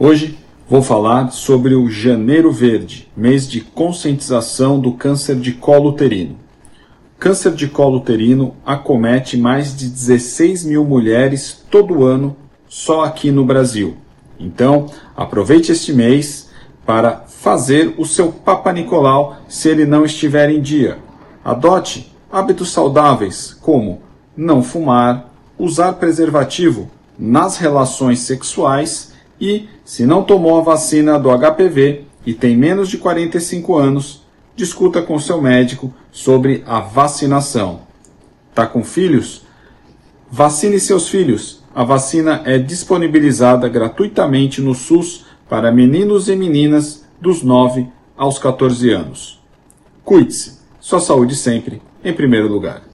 Hoje vou falar sobre o Janeiro Verde, mês de conscientização do câncer de colo uterino. Câncer de colo uterino acomete mais de 16 mil mulheres todo ano só aqui no Brasil. Então, aproveite este mês para fazer o seu Papa Nicolau se ele não estiver em dia. Adote hábitos saudáveis como não fumar, usar preservativo nas relações sexuais e, se não tomou a vacina do HPV e tem menos de 45 anos, discuta com seu médico sobre a vacinação. Tá com filhos? Vacine seus filhos. A vacina é disponibilizada gratuitamente no SUS para meninos e meninas dos 9 aos 14 anos. Cuide-se. Sua saúde sempre em primeiro lugar.